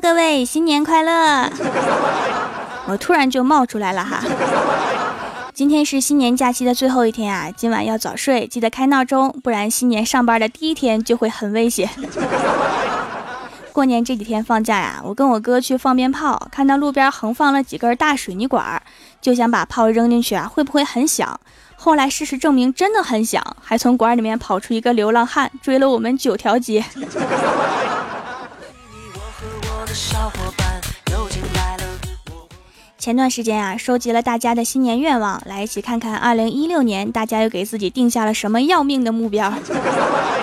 各位新年快乐！我突然就冒出来了哈。今天是新年假期的最后一天啊，今晚要早睡，记得开闹钟，不然新年上班的第一天就会很危险。过年这几天放假呀，我跟我哥去放鞭炮，看到路边横放了几根大水泥管，就想把炮扔进去啊，会不会很响？后来事实证明真的很响，还从管里面跑出一个流浪汉，追了我们九条街。小伙伴前段时间啊，收集了大家的新年愿望，来一起看看二零一六年大家又给自己定下了什么要命的目标。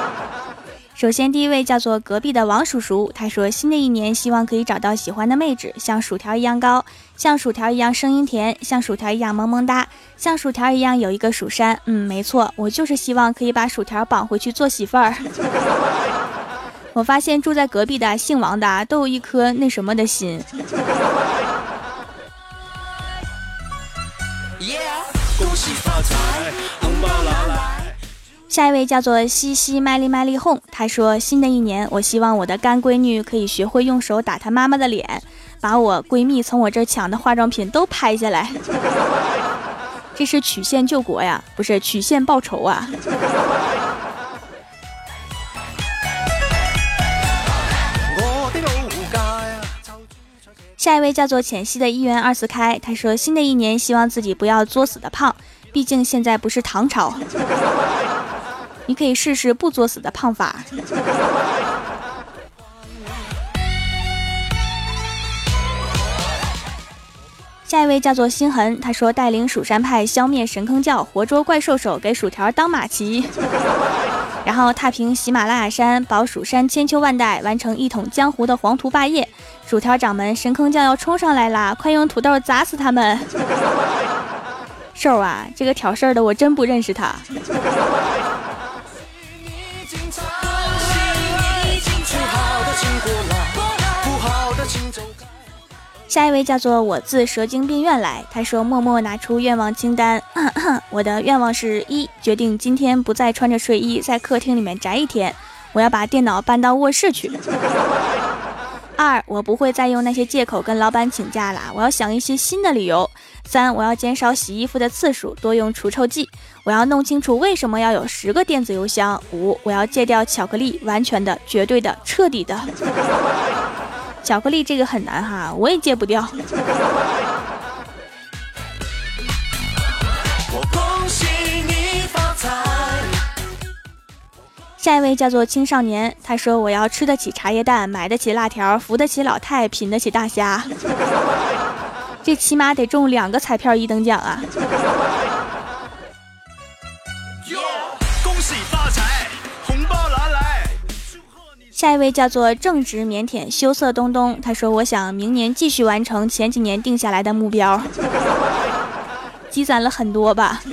首先，第一位叫做隔壁的王叔叔，他说新的一年希望可以找到喜欢的妹纸，像薯条一样高，像薯条一样声音甜，像薯条一样萌萌哒，像薯条一样有一个蜀山。嗯，没错，我就是希望可以把薯条绑回去做媳妇儿。我发现住在隔壁的姓王的都有一颗那什么的心。下一位叫做西西麦丽麦丽哄，他说：“新的一年，我希望我的干闺女可以学会用手打她妈妈的脸，把我闺蜜从我这抢的化妆品都拍下来。这是曲线救国呀，不是曲线报仇啊。”下一位叫做浅汐的一元二四开，他说：“新的一年希望自己不要作死的胖，毕竟现在不是唐朝。你可以试试不作死的胖法。”下一位叫做心痕，他说：“带领蜀山派消灭神坑教，活捉怪兽手，给薯条当马骑，然后踏平喜马拉雅山，保蜀山千秋万代，完成一统江湖的黄图霸业。”薯条掌门神坑将要冲上来啦！快用土豆砸死他们！瘦啊，这个挑事儿的我真不认识他。不好的情种下一位叫做我自蛇精病院来，他说默默拿出愿望清单，我的愿望是一决定今天不再穿着睡衣在客厅里面宅一天，我要把电脑搬到卧室去。二，我不会再用那些借口跟老板请假了，我要想一些新的理由。三，我要减少洗衣服的次数，多用除臭剂。我要弄清楚为什么要有十个电子邮箱。五，我要戒掉巧克力，完全的、绝对的、彻底的。巧克力这个很难哈，我也戒不掉。下一位叫做青少年，他说：“我要吃得起茶叶蛋，买得起辣条，扶得起老太，品得起大虾，这起码得中两个彩票一等奖啊！”下一位叫做正直腼腆、羞涩东东，他说：“我想明年继续完成前几年定下来的目标，积攒了很多吧。”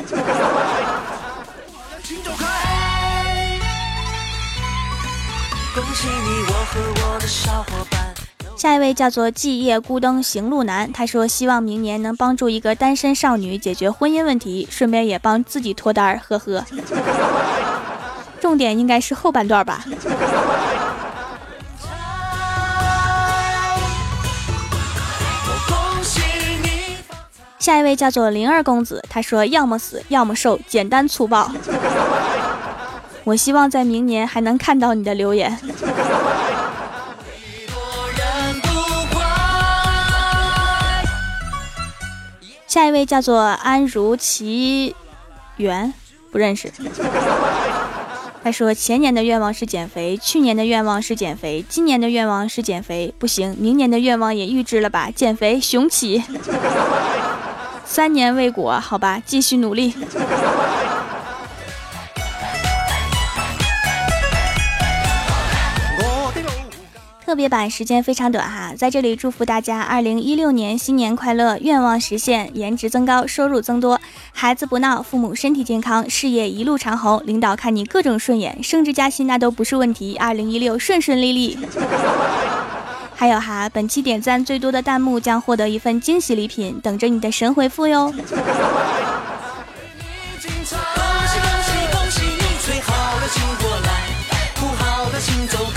下一位叫做寂夜孤灯行路难，他说希望明年能帮助一个单身少女解决婚姻问题，顺便也帮自己脱单儿，呵呵。重点应该是后半段吧。下一位叫做灵儿公子，他说要么死，要么瘦，简单粗暴。我希望在明年还能看到你的留言。下一位叫做安如其源，不认识。他说前年的愿望是减肥，去年的愿望是减肥，今年的愿望是减肥，不行，明年的愿望也预支了吧？减肥雄起。三年未果，好吧，继续努力。特别版时间非常短哈，在这里祝福大家二零一六年新年快乐，愿望实现，颜值增高，收入增多，孩子不闹，父母身体健康，事业一路长虹，领导看你各种顺眼，升职加薪那都不是问题。二零一六顺顺利利。还有哈本期点赞最多的弹幕将获得一份惊喜礼品等着你的神回复哟。恭喜恭喜恭喜你最好的请过来不好的请走开。